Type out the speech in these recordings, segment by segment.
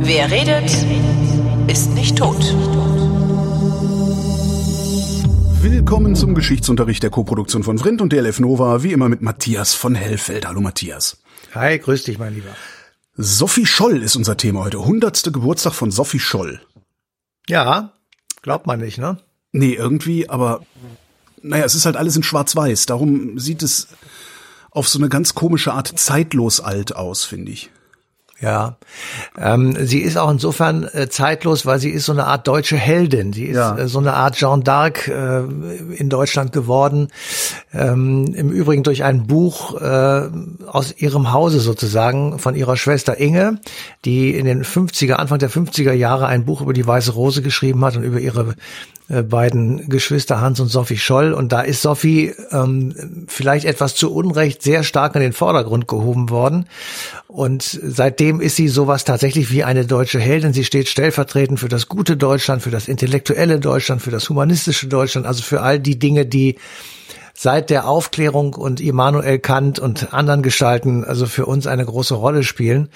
Wer redet, ist nicht tot. Willkommen zum Geschichtsunterricht der Koproduktion von Vrindt und DLF Nova, wie immer mit Matthias von Hellfeld. Hallo Matthias. Hi, grüß dich, mein Lieber. Sophie Scholl ist unser Thema heute. Hundertste Geburtstag von Sophie Scholl. Ja, glaubt man nicht, ne? Nee, irgendwie, aber naja, es ist halt alles in Schwarz-Weiß. Darum sieht es auf so eine ganz komische Art zeitlos alt aus, finde ich. Ja, ähm, sie ist auch insofern äh, zeitlos, weil sie ist so eine Art deutsche Heldin. Sie ist ja. äh, so eine Art Jeanne d'Arc äh, in Deutschland geworden. Ähm, Im Übrigen durch ein Buch äh, aus ihrem Hause sozusagen von ihrer Schwester Inge, die in den 50er, Anfang der 50er Jahre ein Buch über die Weiße Rose geschrieben hat und über ihre äh, beiden Geschwister Hans und Sophie Scholl. Und da ist Sophie ähm, vielleicht etwas zu Unrecht sehr stark in den Vordergrund gehoben worden. Und seitdem ist sie sowas tatsächlich wie eine deutsche Heldin. Sie steht stellvertretend für das gute Deutschland, für das intellektuelle Deutschland, für das humanistische Deutschland, also für all die Dinge, die seit der Aufklärung und Immanuel Kant und anderen Gestalten also für uns eine große Rolle spielen.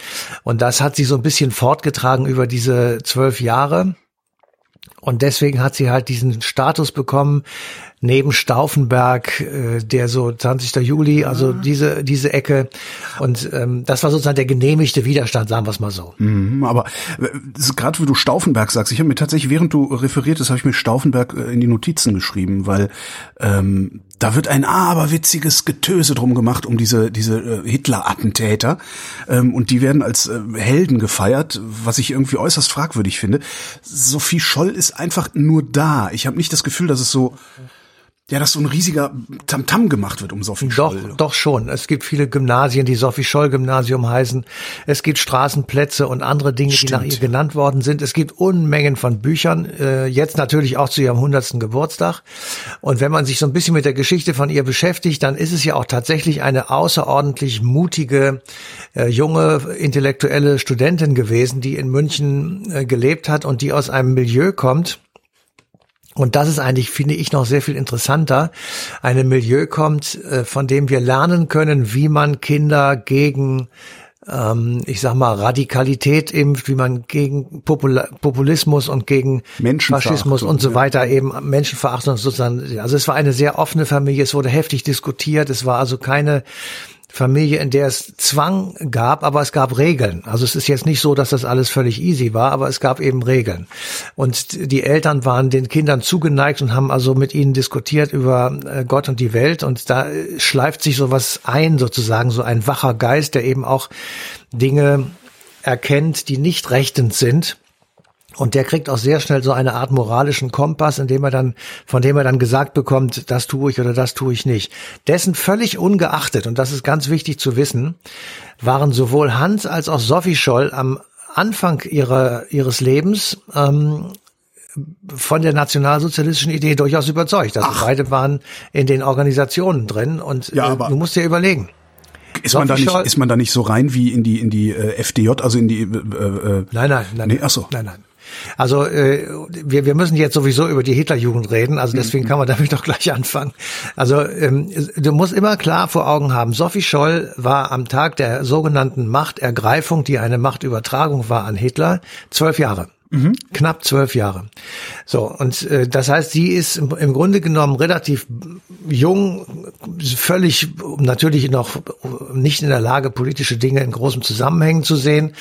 Und das hat sie so ein bisschen fortgetragen über diese zwölf Jahre. Und deswegen hat sie halt diesen Status bekommen, neben Stauffenberg, äh, der so 20. Juli, also mhm. diese diese Ecke. Und ähm, das war sozusagen der genehmigte Widerstand, sagen wir es mal so. Mhm, aber äh, gerade wie du Stauffenberg sagst, ich habe mir tatsächlich, während du referiertest, habe ich mir Stauffenberg äh, in die Notizen geschrieben, weil ähm, da wird ein aberwitziges Getöse drum gemacht um diese diese äh, Hitler-Attentäter ähm, und die werden als äh, Helden gefeiert, was ich irgendwie äußerst fragwürdig finde. Sophie Scholl ist einfach nur da. Ich habe nicht das Gefühl, dass es so ja, dass so ein riesiger Tamtam -Tam gemacht wird um Sophie doch, Scholl. Doch schon. Es gibt viele Gymnasien, die Sophie Scholl Gymnasium heißen. Es gibt Straßenplätze und andere Dinge, Stimmt. die nach ihr genannt worden sind. Es gibt Unmengen von Büchern, äh, jetzt natürlich auch zu ihrem hundertsten Geburtstag. Und wenn man sich so ein bisschen mit der Geschichte von ihr beschäftigt, dann ist es ja auch tatsächlich eine außerordentlich mutige, äh, junge, intellektuelle Studentin gewesen, die in München äh, gelebt hat und die aus einem Milieu kommt, und das ist eigentlich, finde ich, noch sehr viel interessanter. Ein Milieu kommt, äh, von dem wir lernen können, wie man Kinder gegen ähm, ich sag mal, Radikalität impft, wie man gegen Popul Populismus und gegen Faschismus und so weiter eben Menschenverachtung sozusagen, also es war eine sehr offene Familie, es wurde heftig diskutiert, es war also keine Familie, in der es Zwang gab, aber es gab Regeln. Also es ist jetzt nicht so, dass das alles völlig easy war, aber es gab eben Regeln. Und die Eltern waren den Kindern zugeneigt und haben also mit ihnen diskutiert über äh, Gott und die Welt. Und da schleift sich sowas ein, sozusagen, so ein wacher Geist, der eben auch Dinge erkennt, die nicht rechtend sind und der kriegt auch sehr schnell so eine Art moralischen Kompass, in dem er dann, von dem er dann gesagt bekommt, das tue ich oder das tue ich nicht. Dessen völlig ungeachtet, und das ist ganz wichtig zu wissen, waren sowohl Hans als auch Sophie Scholl am Anfang ihrer, ihres Lebens ähm, von der nationalsozialistischen Idee durchaus überzeugt. Also Ach. beide waren in den Organisationen drin und ja, äh, du musst dir überlegen. Ist man, da nicht, ist man da nicht so rein wie in die in die äh, FDJ, also in die äh, äh, Nein, nein, nein. Nee, ach so. Nein, nein. Also äh, wir, wir müssen jetzt sowieso über die Hitlerjugend reden, also deswegen mhm. kann man damit doch gleich anfangen. Also ähm, du musst immer klar vor Augen haben, Sophie Scholl war am Tag der sogenannten Machtergreifung, die eine Machtübertragung war an Hitler, zwölf Jahre. Mhm. Knapp zwölf Jahre. So, und äh, das heißt, sie ist im, im Grunde genommen relativ jung, völlig natürlich noch nicht in der Lage, politische Dinge in großem Zusammenhängen zu sehen.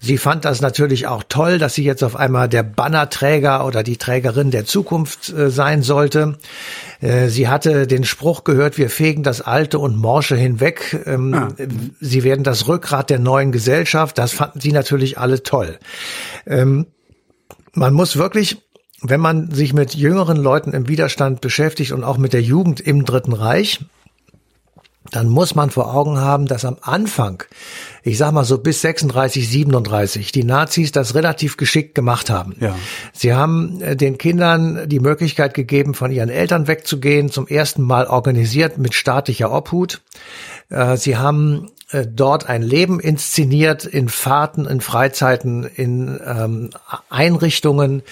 Sie fand das natürlich auch toll, dass sie jetzt auf einmal der Bannerträger oder die Trägerin der Zukunft äh, sein sollte. Äh, sie hatte den Spruch gehört, wir fegen das Alte und Morsche hinweg. Ähm, ah. Sie werden das Rückgrat der neuen Gesellschaft. Das fanden sie natürlich alle toll. Ähm, man muss wirklich wenn man sich mit jüngeren Leuten im Widerstand beschäftigt und auch mit der Jugend im Dritten Reich, dann muss man vor Augen haben, dass am Anfang, ich sag mal so bis 36, 37, die Nazis das relativ geschickt gemacht haben. Ja. Sie haben äh, den Kindern die Möglichkeit gegeben, von ihren Eltern wegzugehen, zum ersten Mal organisiert mit staatlicher Obhut. Äh, sie haben äh, dort ein Leben inszeniert in Fahrten, in Freizeiten, in ähm, Einrichtungen,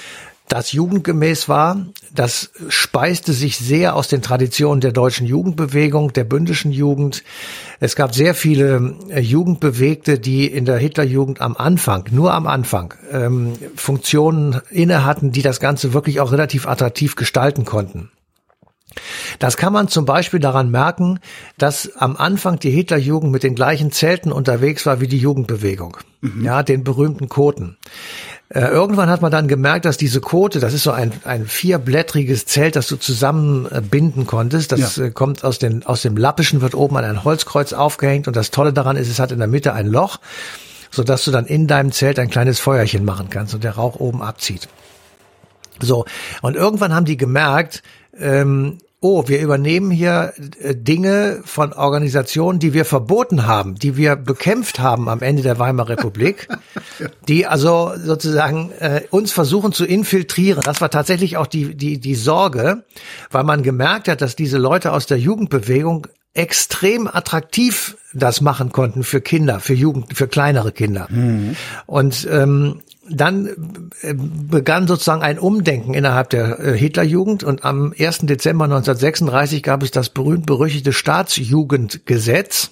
das jugendgemäß war. Das speiste sich sehr aus den Traditionen der deutschen Jugendbewegung, der bündischen Jugend. Es gab sehr viele äh, Jugendbewegte, die in der Hitlerjugend am Anfang, nur am Anfang, ähm, Funktionen inne hatten, die das Ganze wirklich auch relativ attraktiv gestalten konnten. Das kann man zum Beispiel daran merken, dass am Anfang die Hitlerjugend mit den gleichen Zelten unterwegs war wie die Jugendbewegung. Mhm. Ja, den berühmten Koten. Äh, irgendwann hat man dann gemerkt, dass diese Kote, das ist so ein, ein vierblättriges Zelt, das du zusammenbinden konntest. Das ja. Äh, kommt aus, den, aus dem Lappischen, wird oben an ein Holzkreuz aufgehängt und das Tolle daran ist, es hat in der Mitte ein Loch, so dass du dann in deinem Zelt ein kleines Feuerchen machen kannst und der Rauch oben abzieht. So, und irgendwann haben die gemerkt, ähm, oh, wir übernehmen hier äh, Dinge von Organisationen, die wir verboten haben, die wir bekämpft haben am Ende der Weimarer Republik, die also sozusagen äh, uns versuchen zu infiltrieren. Das war tatsächlich auch die, die, die Sorge, weil man gemerkt hat, dass diese Leute aus der Jugendbewegung extrem attraktiv das machen konnten für Kinder, für Jugend, für kleinere Kinder. Mhm. Und ähm, dann äh, begann sozusagen ein Umdenken innerhalb der äh, Hitlerjugend und am 1. Dezember 1936 gab es das berühmt-berüchtigte Staatsjugendgesetz.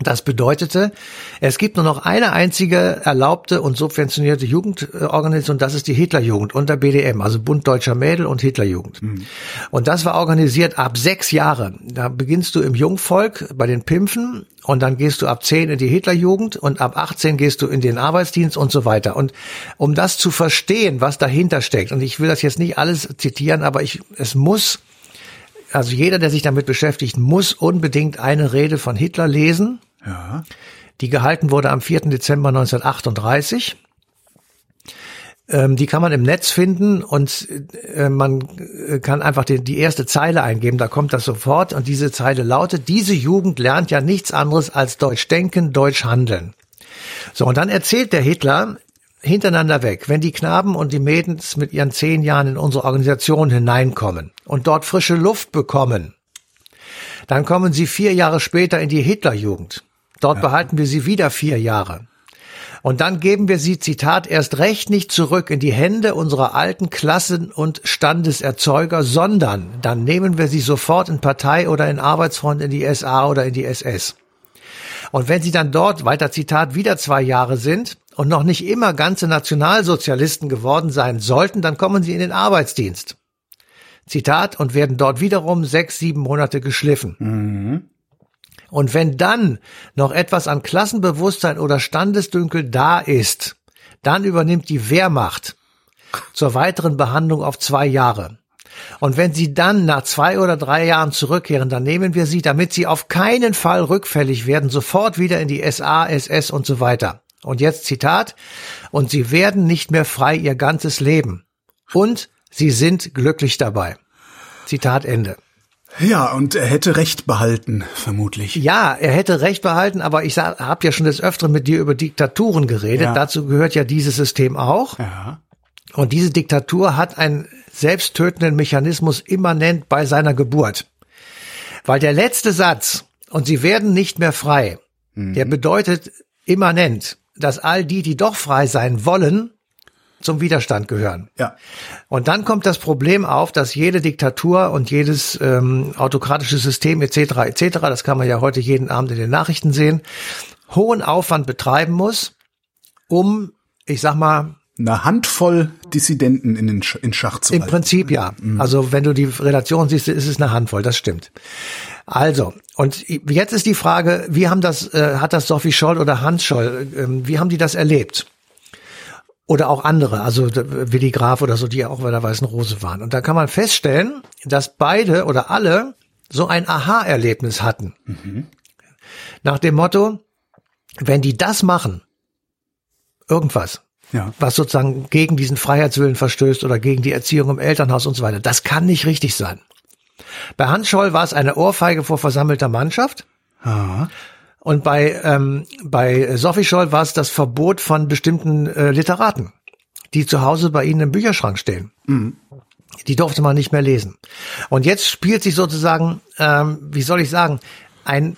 Das bedeutete, es gibt nur noch eine einzige erlaubte und subventionierte Jugendorganisation, das ist die Hitlerjugend unter BDM, also Bund Deutscher Mädel und Hitlerjugend. Mhm. Und das war organisiert ab sechs Jahre. Da beginnst du im Jungvolk bei den Pimpfen und dann gehst du ab zehn in die Hitlerjugend und ab 18 gehst du in den Arbeitsdienst und so weiter. Und um das zu verstehen, was dahinter steckt, und ich will das jetzt nicht alles zitieren, aber ich, es muss also jeder, der sich damit beschäftigt, muss unbedingt eine Rede von Hitler lesen ja. Die gehalten wurde am 4. Dezember 1938. Ähm, die kann man im Netz finden und äh, man äh, kann einfach die, die erste Zeile eingeben, da kommt das sofort und diese Zeile lautet, diese Jugend lernt ja nichts anderes als Deutsch denken, Deutsch handeln. So, und dann erzählt der Hitler hintereinander weg, wenn die Knaben und die Mädels mit ihren zehn Jahren in unsere Organisation hineinkommen und dort frische Luft bekommen, dann kommen sie vier Jahre später in die Hitlerjugend. Dort ja. behalten wir sie wieder vier Jahre. Und dann geben wir sie, Zitat, erst recht nicht zurück in die Hände unserer alten Klassen- und Standeserzeuger, sondern dann nehmen wir sie sofort in Partei oder in Arbeitsfront in die SA oder in die SS. Und wenn sie dann dort, weiter Zitat, wieder zwei Jahre sind und noch nicht immer ganze Nationalsozialisten geworden sein sollten, dann kommen sie in den Arbeitsdienst. Zitat, und werden dort wiederum sechs, sieben Monate geschliffen. Mhm. Und wenn dann noch etwas an Klassenbewusstsein oder Standesdünkel da ist, dann übernimmt die Wehrmacht zur weiteren Behandlung auf zwei Jahre. Und wenn sie dann nach zwei oder drei Jahren zurückkehren, dann nehmen wir sie, damit sie auf keinen Fall rückfällig werden, sofort wieder in die SA, SS und so weiter. Und jetzt Zitat, und sie werden nicht mehr frei ihr ganzes Leben. Und sie sind glücklich dabei. Zitat Ende. Ja, und er hätte Recht behalten, vermutlich. Ja, er hätte Recht behalten, aber ich habe ja schon des Öfteren mit dir über Diktaturen geredet. Ja. Dazu gehört ja dieses System auch. Ja. Und diese Diktatur hat einen selbsttötenden Mechanismus immanent bei seiner Geburt. Weil der letzte Satz, und sie werden nicht mehr frei, mhm. der bedeutet immanent, dass all die, die doch frei sein wollen, zum Widerstand gehören. Ja. Und dann kommt das Problem auf, dass jede Diktatur und jedes ähm, autokratische System etc. etc. Das kann man ja heute jeden Abend in den Nachrichten sehen, hohen Aufwand betreiben muss, um, ich sag mal, eine Handvoll Dissidenten in den Sch in Schach zu halten. Im Prinzip ja. Mhm. Also wenn du die Relation siehst, ist es eine Handvoll, das stimmt. Also, und jetzt ist die Frage, wie haben das, äh, hat das Sophie Scholl oder Hans Scholl, äh, wie haben die das erlebt? Oder auch andere, also Willi Graf oder so, die auch bei der Weißen Rose waren. Und da kann man feststellen, dass beide oder alle so ein Aha-Erlebnis hatten. Mhm. Nach dem Motto, wenn die das machen, irgendwas, ja. was sozusagen gegen diesen Freiheitswillen verstößt oder gegen die Erziehung im Elternhaus und so weiter, das kann nicht richtig sein. Bei Hans Scholl war es eine Ohrfeige vor versammelter Mannschaft. Aha. Und bei, ähm, bei Sophie Scholl war es das Verbot von bestimmten äh, Literaten, die zu Hause bei ihnen im Bücherschrank stehen. Mhm. Die durfte man nicht mehr lesen. Und jetzt spielt sich sozusagen, ähm, wie soll ich sagen, ein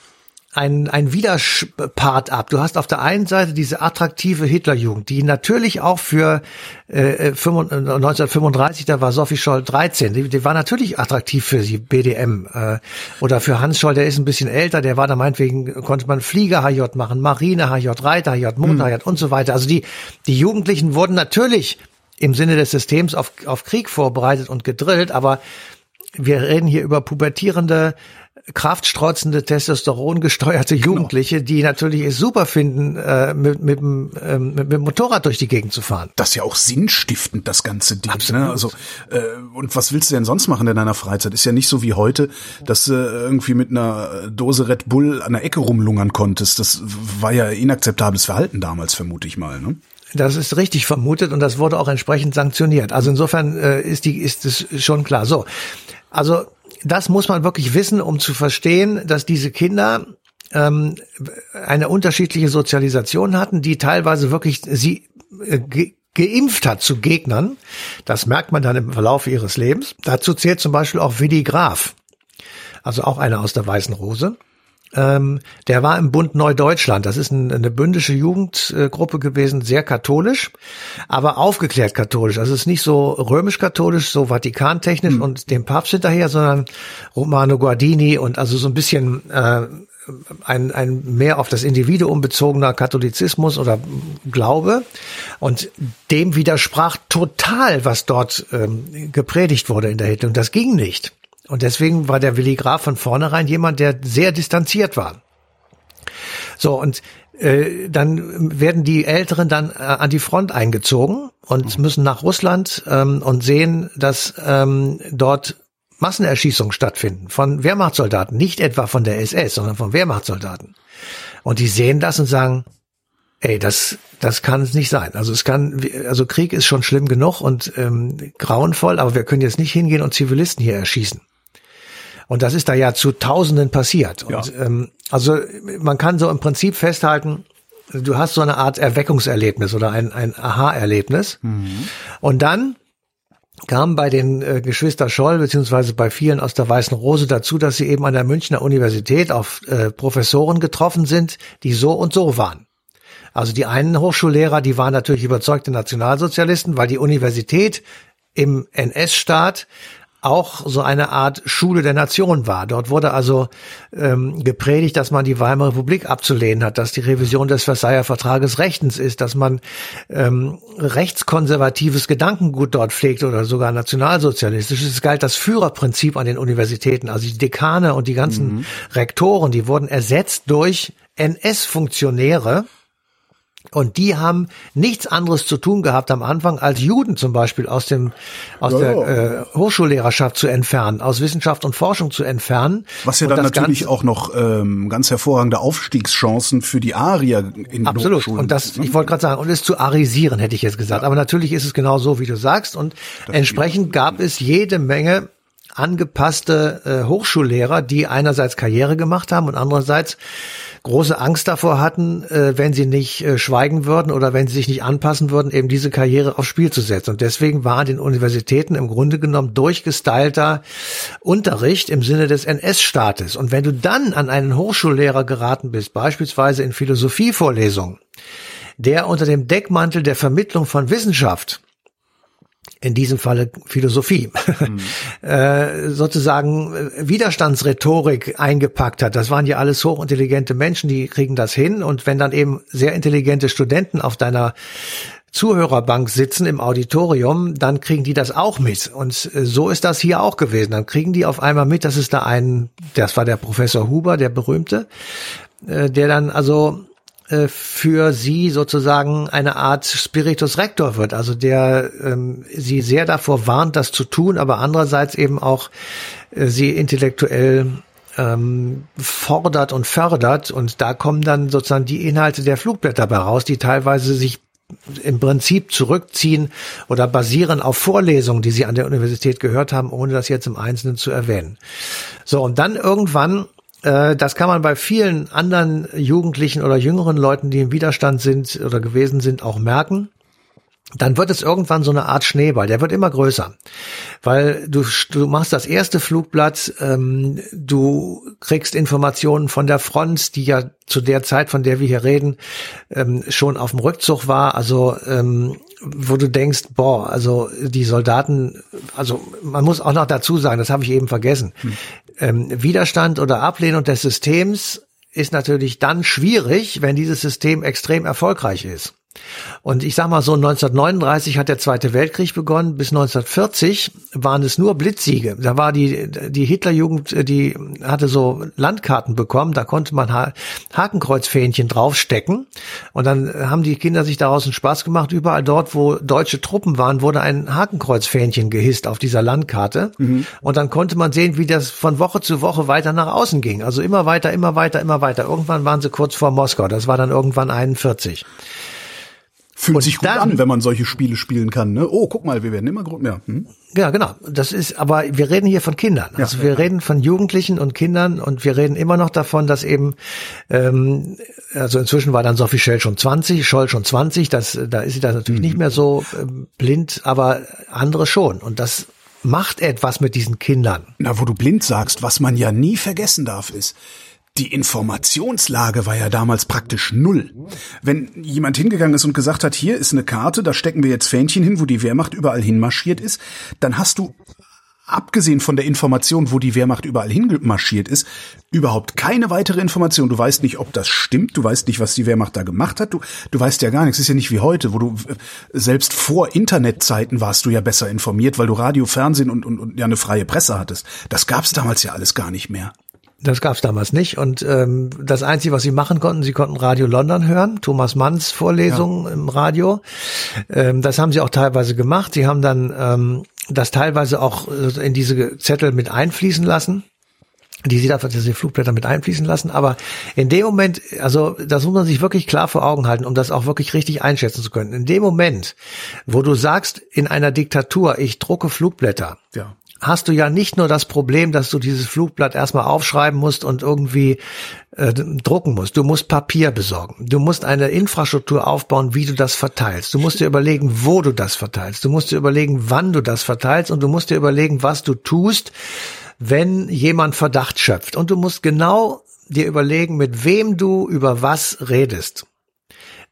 ein, ein Widerpart ab. Du hast auf der einen Seite diese attraktive Hitlerjugend, die natürlich auch für äh, 1935, da war Sophie Scholl 13, die, die war natürlich attraktiv für sie, BDM. Äh, oder für Hans Scholl, der ist ein bisschen älter, der war da meinetwegen, konnte man Flieger HJ machen, Marine HJ, Reiter HJ, Motor HJ hm. und so weiter. Also die, die Jugendlichen wurden natürlich im Sinne des Systems auf, auf Krieg vorbereitet und gedrillt, aber wir reden hier über pubertierende kraftstrotzende, Testosteron gesteuerte genau. Jugendliche, genau. die natürlich es super finden, äh, mit, mit, äh, mit, dem Motorrad durch die Gegend zu fahren. Das ist ja auch sinnstiftend, das ganze Ding. Ne? Also äh, und was willst du denn sonst machen in deiner Freizeit? Ist ja nicht so wie heute, dass du irgendwie mit einer Dose Red Bull an der Ecke rumlungern konntest. Das war ja inakzeptables Verhalten damals, vermute ich mal. Ne? Das ist richtig vermutet und das wurde auch entsprechend sanktioniert. Also insofern äh, ist die ist es schon klar. So, also das muss man wirklich wissen, um zu verstehen, dass diese Kinder ähm, eine unterschiedliche Sozialisation hatten, die teilweise wirklich sie äh, ge geimpft hat zu Gegnern. Das merkt man dann im Verlauf ihres Lebens. Dazu zählt zum Beispiel auch Willi Graf, also auch einer aus der Weißen Rose. Ähm, der war im Bund Neudeutschland. Das ist ein, eine bündische Jugendgruppe gewesen, sehr katholisch, aber aufgeklärt katholisch. Also es ist nicht so römisch-katholisch, so vatikantechnisch mhm. und dem Papst hinterher, sondern Romano Guardini und also so ein bisschen äh, ein, ein mehr auf das Individuum bezogener Katholizismus oder Glaube. Und dem widersprach total, was dort ähm, gepredigt wurde in der Hitler. Und das ging nicht. Und deswegen war der Willi Graf von vornherein jemand, der sehr distanziert war. So, und äh, dann werden die Älteren dann äh, an die Front eingezogen und mhm. müssen nach Russland ähm, und sehen, dass ähm, dort Massenerschießungen stattfinden von Wehrmachtssoldaten, nicht etwa von der SS, sondern von Wehrmachtssoldaten. Und die sehen das und sagen, ey, das, das kann es nicht sein. Also es kann, also Krieg ist schon schlimm genug und ähm, grauenvoll, aber wir können jetzt nicht hingehen und Zivilisten hier erschießen. Und das ist da ja zu Tausenden passiert. Und, ja. ähm, also man kann so im Prinzip festhalten, du hast so eine Art Erweckungserlebnis oder ein, ein Aha-Erlebnis. Mhm. Und dann kam bei den äh, Geschwister Scholl beziehungsweise bei vielen aus der Weißen Rose dazu, dass sie eben an der Münchner Universität auf äh, Professoren getroffen sind, die so und so waren. Also die einen Hochschullehrer, die waren natürlich überzeugte Nationalsozialisten, weil die Universität im NS-Staat auch so eine Art Schule der Nation war. Dort wurde also ähm, gepredigt, dass man die Weimarer Republik abzulehnen hat, dass die Revision des Versailler Vertrages rechtens ist, dass man ähm, rechtskonservatives Gedankengut dort pflegt oder sogar nationalsozialistisch. Es galt das Führerprinzip an den Universitäten, also die Dekane und die ganzen mhm. Rektoren, die wurden ersetzt durch NS-Funktionäre, und die haben nichts anderes zu tun gehabt am Anfang, als Juden zum Beispiel aus dem aus ja, der äh, Hochschullehrerschaft zu entfernen, aus Wissenschaft und Forschung zu entfernen. Was ja dann natürlich auch noch ähm, ganz hervorragende Aufstiegschancen für die Arier in Absolut. Hochschulen. Und das, ich wollte gerade sagen, und es zu arisieren, hätte ich jetzt gesagt. Ja. Aber natürlich ist es genau so, wie du sagst. Und das entsprechend gab es jede Menge angepasste äh, Hochschullehrer, die einerseits Karriere gemacht haben und andererseits große Angst davor hatten, äh, wenn sie nicht äh, schweigen würden oder wenn sie sich nicht anpassen würden, eben diese Karriere aufs Spiel zu setzen. Und deswegen war den Universitäten im Grunde genommen durchgestylter Unterricht im Sinne des NS-Staates. Und wenn du dann an einen Hochschullehrer geraten bist, beispielsweise in Philosophievorlesungen, der unter dem Deckmantel der Vermittlung von Wissenschaft in diesem Falle Philosophie, mhm. äh, sozusagen äh, Widerstandsrhetorik eingepackt hat. Das waren ja alles hochintelligente Menschen, die kriegen das hin. Und wenn dann eben sehr intelligente Studenten auf deiner Zuhörerbank sitzen im Auditorium, dann kriegen die das auch mit. Und äh, so ist das hier auch gewesen. Dann kriegen die auf einmal mit, dass es da einen, das war der Professor Huber, der berühmte, äh, der dann also äh, für sie sozusagen eine Art Spiritus Rector wird, also der ähm, sie sehr davor warnt, das zu tun, aber andererseits eben auch äh, sie intellektuell ähm, fordert und fördert und da kommen dann sozusagen die Inhalte der Flugblätter dabei raus, die teilweise sich im Prinzip zurückziehen oder basieren auf Vorlesungen, die sie an der Universität gehört haben, ohne das jetzt im Einzelnen zu erwähnen. So, und dann irgendwann das kann man bei vielen anderen Jugendlichen oder jüngeren Leuten, die im Widerstand sind oder gewesen sind, auch merken. Dann wird es irgendwann so eine Art Schneeball, der wird immer größer, weil du, du machst das erste Flugblatt, ähm, du kriegst Informationen von der Front, die ja zu der Zeit, von der wir hier reden, ähm, schon auf dem Rückzug war, also ähm, wo du denkst, boah, also die Soldaten, also man muss auch noch dazu sagen, das habe ich eben vergessen, hm. ähm, Widerstand oder Ablehnung des Systems ist natürlich dann schwierig, wenn dieses System extrem erfolgreich ist. Und ich sag mal so, 1939 hat der Zweite Weltkrieg begonnen, bis 1940 waren es nur Blitzsiege. Da war die, die Hitlerjugend, die hatte so Landkarten bekommen, da konnte man ha Hakenkreuzfähnchen draufstecken. Und dann haben die Kinder sich daraus einen Spaß gemacht. Überall dort, wo deutsche Truppen waren, wurde ein Hakenkreuzfähnchen gehisst auf dieser Landkarte. Mhm. Und dann konnte man sehen, wie das von Woche zu Woche weiter nach außen ging. Also immer weiter, immer weiter, immer weiter. Irgendwann waren sie kurz vor Moskau. Das war dann irgendwann 41. Fühlt und sich gut dann, an, wenn man solche Spiele spielen kann. Ne? Oh, guck mal, wir werden immer mehr. Hm? Ja, genau. Das ist, aber wir reden hier von Kindern. Also ja, wir ja. reden von Jugendlichen und Kindern und wir reden immer noch davon, dass eben, ähm, also inzwischen war dann Sophie Schell schon 20, Scholl schon 20, das, da ist sie dann natürlich mhm. nicht mehr so ähm, blind, aber andere schon. Und das macht etwas mit diesen Kindern. Na, wo du blind sagst, was man ja nie vergessen darf, ist, die Informationslage war ja damals praktisch null. Wenn jemand hingegangen ist und gesagt hat, hier ist eine Karte, da stecken wir jetzt Fähnchen hin, wo die Wehrmacht überall hinmarschiert ist, dann hast du abgesehen von der Information, wo die Wehrmacht überall hinmarschiert ist, überhaupt keine weitere Information. Du weißt nicht, ob das stimmt, du weißt nicht, was die Wehrmacht da gemacht hat, du, du weißt ja gar nichts. Es ist ja nicht wie heute, wo du selbst vor Internetzeiten warst du ja besser informiert, weil du Radio, Fernsehen und, und, und ja eine freie Presse hattest. Das gab's damals ja alles gar nicht mehr. Das gab's damals nicht. Und ähm, das Einzige, was sie machen konnten, sie konnten Radio London hören, Thomas Manns Vorlesungen ja. im Radio. Ähm, das haben sie auch teilweise gemacht. Sie haben dann ähm, das teilweise auch äh, in diese Zettel mit einfließen lassen die sie da diese Flugblätter mit einfließen lassen. Aber in dem Moment, also das muss man sich wirklich klar vor Augen halten, um das auch wirklich richtig einschätzen zu können. In dem Moment, wo du sagst, in einer Diktatur, ich drucke Flugblätter, ja hast du ja nicht nur das Problem, dass du dieses Flugblatt erstmal aufschreiben musst und irgendwie äh, drucken musst. Du musst Papier besorgen. Du musst eine Infrastruktur aufbauen, wie du das verteilst. Du musst dir überlegen, wo du das verteilst. Du musst dir überlegen, wann du das verteilst und du musst dir überlegen, was du tust, wenn jemand Verdacht schöpft. Und du musst genau dir überlegen, mit wem du über was redest.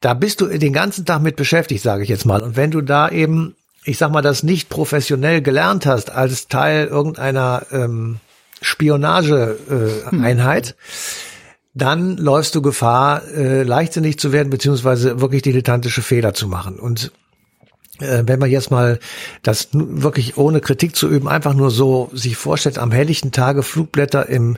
Da bist du den ganzen Tag mit beschäftigt, sage ich jetzt mal. Und wenn du da eben ich sag mal, das nicht professionell gelernt hast als Teil irgendeiner ähm, Spionageeinheit, äh, hm. dann läufst du Gefahr, äh, leichtsinnig zu werden, beziehungsweise wirklich dilettantische Fehler zu machen. Und wenn man jetzt mal das wirklich ohne Kritik zu üben, einfach nur so sich vorstellt, am helllichten Tage Flugblätter im,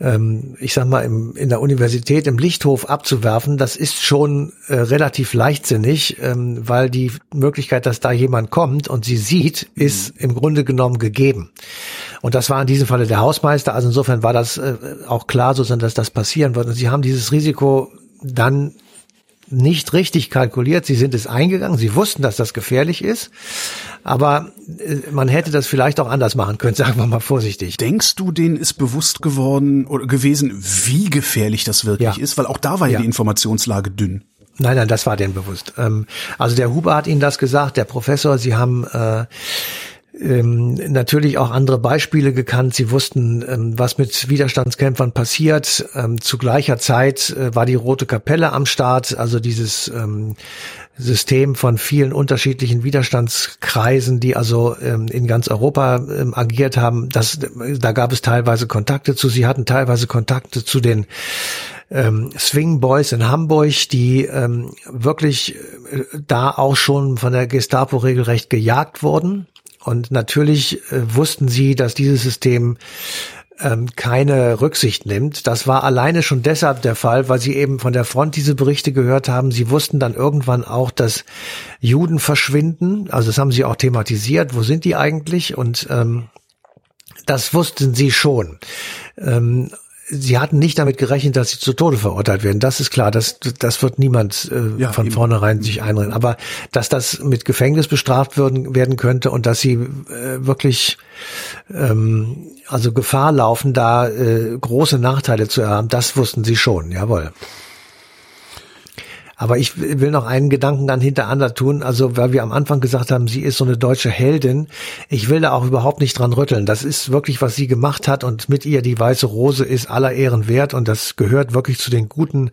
ähm, ich sag mal, im, in der Universität im Lichthof abzuwerfen, das ist schon äh, relativ leichtsinnig, ähm, weil die Möglichkeit, dass da jemand kommt und sie sieht, ist im Grunde genommen gegeben. Und das war in diesem Falle der Hausmeister. Also insofern war das äh, auch klar, so dass das passieren wird. Und sie haben dieses Risiko dann nicht richtig kalkuliert. Sie sind es eingegangen. Sie wussten, dass das gefährlich ist. Aber äh, man hätte das vielleicht auch anders machen können, sagen wir mal vorsichtig. Denkst du, denen ist bewusst geworden oder gewesen, wie gefährlich das wirklich ja. ist? Weil auch da war ja, ja die Informationslage dünn. Nein, nein, das war denen bewusst. Ähm, also der Huber hat Ihnen das gesagt, der Professor, Sie haben äh, ähm, natürlich auch andere Beispiele gekannt. Sie wussten, ähm, was mit Widerstandskämpfern passiert. Ähm, zu gleicher Zeit äh, war die Rote Kapelle am Start, also dieses ähm, System von vielen unterschiedlichen Widerstandskreisen, die also ähm, in ganz Europa ähm, agiert haben. Das, da gab es teilweise Kontakte zu. Sie hatten teilweise Kontakte zu den ähm, Swing Boys in Hamburg, die ähm, wirklich äh, da auch schon von der Gestapo regelrecht gejagt wurden. Und natürlich äh, wussten sie, dass dieses System ähm, keine Rücksicht nimmt. Das war alleine schon deshalb der Fall, weil sie eben von der Front diese Berichte gehört haben. Sie wussten dann irgendwann auch, dass Juden verschwinden. Also das haben sie auch thematisiert. Wo sind die eigentlich? Und ähm, das wussten sie schon. Ähm, sie hatten nicht damit gerechnet, dass sie zu Tode verurteilt werden. Das ist klar, das, das wird niemand äh, ja, von eben. vornherein sich einreden. Aber dass das mit Gefängnis bestraft werden, werden könnte und dass sie äh, wirklich ähm, also Gefahr laufen, da äh, große Nachteile zu haben, das wussten sie schon, jawohl. Aber ich will noch einen Gedanken dann hintereinander tun. Also, weil wir am Anfang gesagt haben, sie ist so eine deutsche Heldin. Ich will da auch überhaupt nicht dran rütteln. Das ist wirklich, was sie gemacht hat und mit ihr die weiße Rose ist aller Ehren wert und das gehört wirklich zu den guten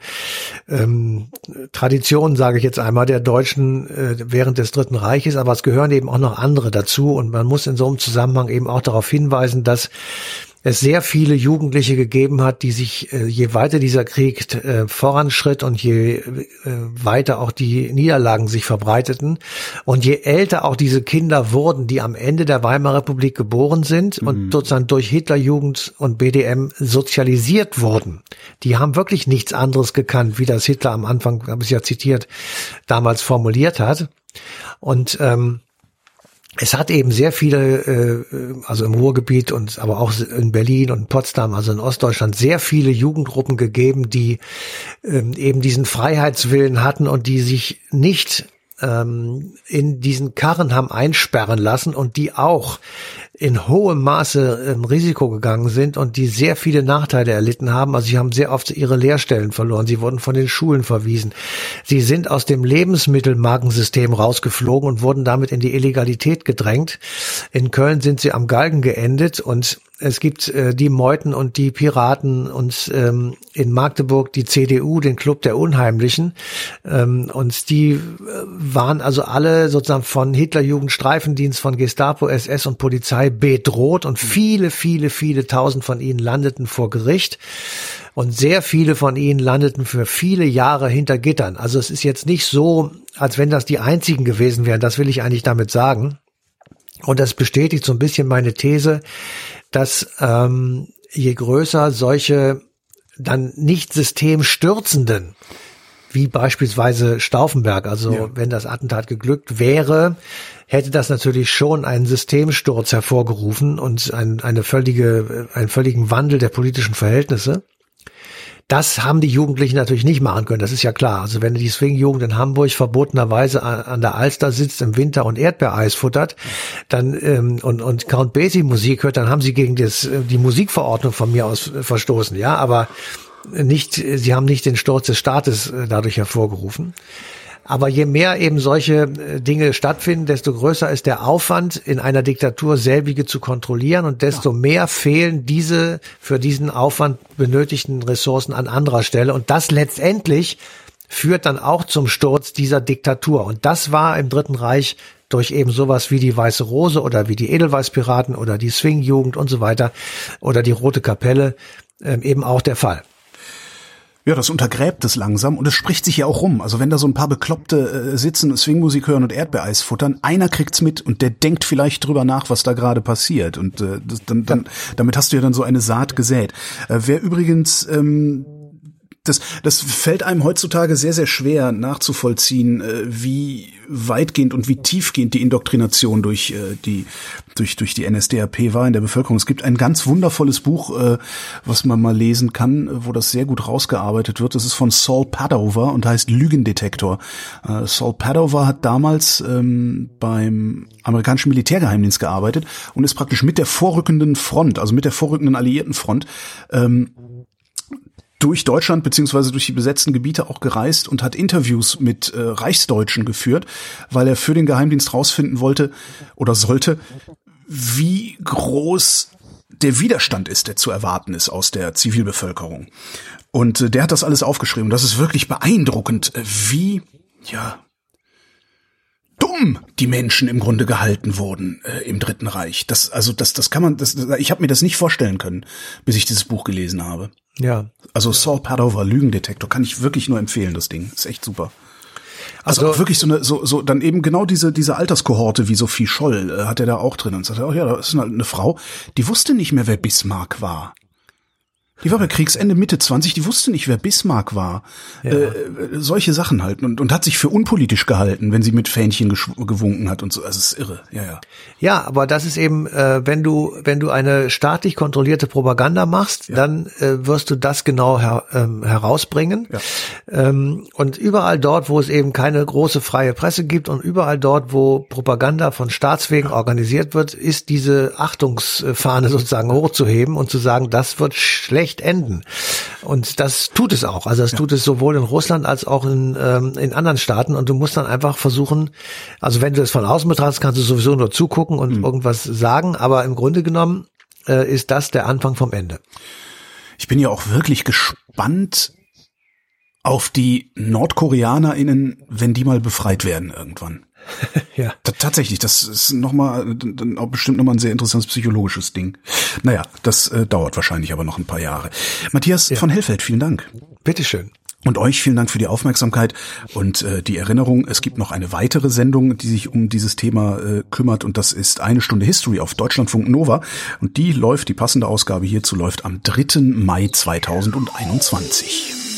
ähm, Traditionen, sage ich jetzt einmal, der Deutschen äh, während des Dritten Reiches. Aber es gehören eben auch noch andere dazu und man muss in so einem Zusammenhang eben auch darauf hinweisen, dass es sehr viele Jugendliche gegeben hat, die sich, äh, je weiter dieser Krieg äh, voranschritt und je äh, weiter auch die Niederlagen sich verbreiteten und je älter auch diese Kinder wurden, die am Ende der Weimarer Republik geboren sind mhm. und sozusagen durch Hitlerjugend und BDM sozialisiert wurden, die haben wirklich nichts anderes gekannt, wie das Hitler am Anfang, habe ich ja zitiert, damals formuliert hat. Und ähm, es hat eben sehr viele, äh, also im Ruhrgebiet und aber auch in Berlin und Potsdam, also in Ostdeutschland, sehr viele Jugendgruppen gegeben, die ähm, eben diesen Freiheitswillen hatten und die sich nicht ähm, in diesen Karren haben einsperren lassen und die auch in hohem Maße ähm, Risiko gegangen sind und die sehr viele Nachteile erlitten haben. Also sie haben sehr oft ihre Lehrstellen verloren. Sie wurden von den Schulen verwiesen. Sie sind aus dem Lebensmittelmarkensystem rausgeflogen und wurden damit in die Illegalität gedrängt. In Köln sind sie am Galgen geendet und es gibt äh, die Meuten und die Piraten und ähm, in Magdeburg die CDU, den Club der Unheimlichen. Ähm, und die äh, waren also alle sozusagen von Hitlerjugend, Streifendienst, von Gestapo, SS und Polizei bedroht und viele, viele, viele tausend von ihnen landeten vor Gericht. Und sehr viele von ihnen landeten für viele Jahre hinter Gittern. Also es ist jetzt nicht so, als wenn das die einzigen gewesen wären. Das will ich eigentlich damit sagen. Und das bestätigt so ein bisschen meine These, dass ähm, je größer solche dann nicht systemstürzenden, wie beispielsweise Stauffenberg, also ja. wenn das Attentat geglückt wäre, hätte das natürlich schon einen Systemsturz hervorgerufen und ein, eine völlige, einen völligen Wandel der politischen Verhältnisse. Das haben die Jugendlichen natürlich nicht machen können, das ist ja klar. Also wenn die Swing-Jugend in Hamburg verbotenerweise an der Alster sitzt im Winter und Erdbeereis futtert, dann ähm, und, und Count Basie Musik hört, dann haben sie gegen das, äh, die Musikverordnung von mir aus verstoßen, ja, aber nicht, sie haben nicht den Sturz des Staates äh, dadurch hervorgerufen. Aber je mehr eben solche äh, Dinge stattfinden, desto größer ist der Aufwand, in einer Diktatur selbige zu kontrollieren und desto mehr fehlen diese für diesen Aufwand benötigten Ressourcen an anderer Stelle. Und das letztendlich führt dann auch zum Sturz dieser Diktatur. Und das war im Dritten Reich durch eben sowas wie die Weiße Rose oder wie die Edelweißpiraten oder die Swing-Jugend und so weiter oder die Rote Kapelle ähm, eben auch der Fall. Ja, das untergräbt es langsam und es spricht sich ja auch rum. Also wenn da so ein paar Bekloppte äh, sitzen, Swingmusik hören und Erdbeereis futtern, einer kriegt's mit und der denkt vielleicht drüber nach, was da gerade passiert. Und äh, das, dann, dann, damit hast du ja dann so eine Saat gesät. Äh, wer übrigens ähm, das, das fällt einem heutzutage sehr, sehr schwer nachzuvollziehen, äh, wie weitgehend und wie tiefgehend die Indoktrination durch äh, die durch durch die NSDAP war in der Bevölkerung. Es gibt ein ganz wundervolles Buch, äh, was man mal lesen kann, wo das sehr gut rausgearbeitet wird. Das ist von Saul Padover und heißt Lügendetektor. Saul Padover hat damals ähm, beim amerikanischen Militärgeheimdienst gearbeitet und ist praktisch mit der vorrückenden Front, also mit der vorrückenden alliierten Front ähm, durch Deutschland beziehungsweise durch die besetzten Gebiete auch gereist und hat Interviews mit äh, Reichsdeutschen geführt, weil er für den Geheimdienst rausfinden wollte oder sollte, wie groß der Widerstand ist, der zu erwarten ist aus der Zivilbevölkerung. Und äh, der hat das alles aufgeschrieben. Das ist wirklich beeindruckend, äh, wie, ja, dumm die Menschen im Grunde gehalten wurden äh, im Dritten Reich. Das, also das, das kann man, das, ich habe mir das nicht vorstellen können, bis ich dieses Buch gelesen habe. Ja. Also Saul Padover, Lügendetektor, kann ich wirklich nur empfehlen, das Ding. Ist echt super. Also, also wirklich so eine, so, so, dann eben genau diese, diese Alterskohorte wie Sophie Scholl äh, hat er da auch drin und sagt, oh ja, da ist halt eine Frau, die wusste nicht mehr, wer Bismarck war. Die war bei Kriegsende Mitte 20, die wusste nicht, wer Bismarck war. Ja. Äh, solche Sachen halt. Und, und hat sich für unpolitisch gehalten, wenn sie mit Fähnchen gewunken hat und so. Also es ist irre, ja, ja. Ja, aber das ist eben, äh, wenn du, wenn du eine staatlich kontrollierte Propaganda machst, ja. dann äh, wirst du das genau her, ähm, herausbringen. Ja. Ähm, und überall dort, wo es eben keine große freie Presse gibt und überall dort, wo Propaganda von Staatswegen ja. organisiert wird, ist diese Achtungsfahne sozusagen hochzuheben und zu sagen, das wird schlecht schlecht enden. Und das tut es auch. Also das ja. tut es sowohl in Russland als auch in, ähm, in anderen Staaten. Und du musst dann einfach versuchen, also wenn du es von außen betrachtest, kannst du sowieso nur zugucken und mhm. irgendwas sagen. Aber im Grunde genommen äh, ist das der Anfang vom Ende. Ich bin ja auch wirklich gespannt auf die NordkoreanerInnen, wenn die mal befreit werden irgendwann. ja. Tatsächlich, das ist nochmal, auch bestimmt nochmal ein sehr interessantes psychologisches Ding. Naja, das äh, dauert wahrscheinlich aber noch ein paar Jahre. Matthias ja. von Hellfeld, vielen Dank. Bitteschön. Und euch vielen Dank für die Aufmerksamkeit und äh, die Erinnerung. Es gibt noch eine weitere Sendung, die sich um dieses Thema äh, kümmert und das ist eine Stunde History auf Deutschlandfunk Nova und die läuft, die passende Ausgabe hierzu läuft am 3. Mai 2021.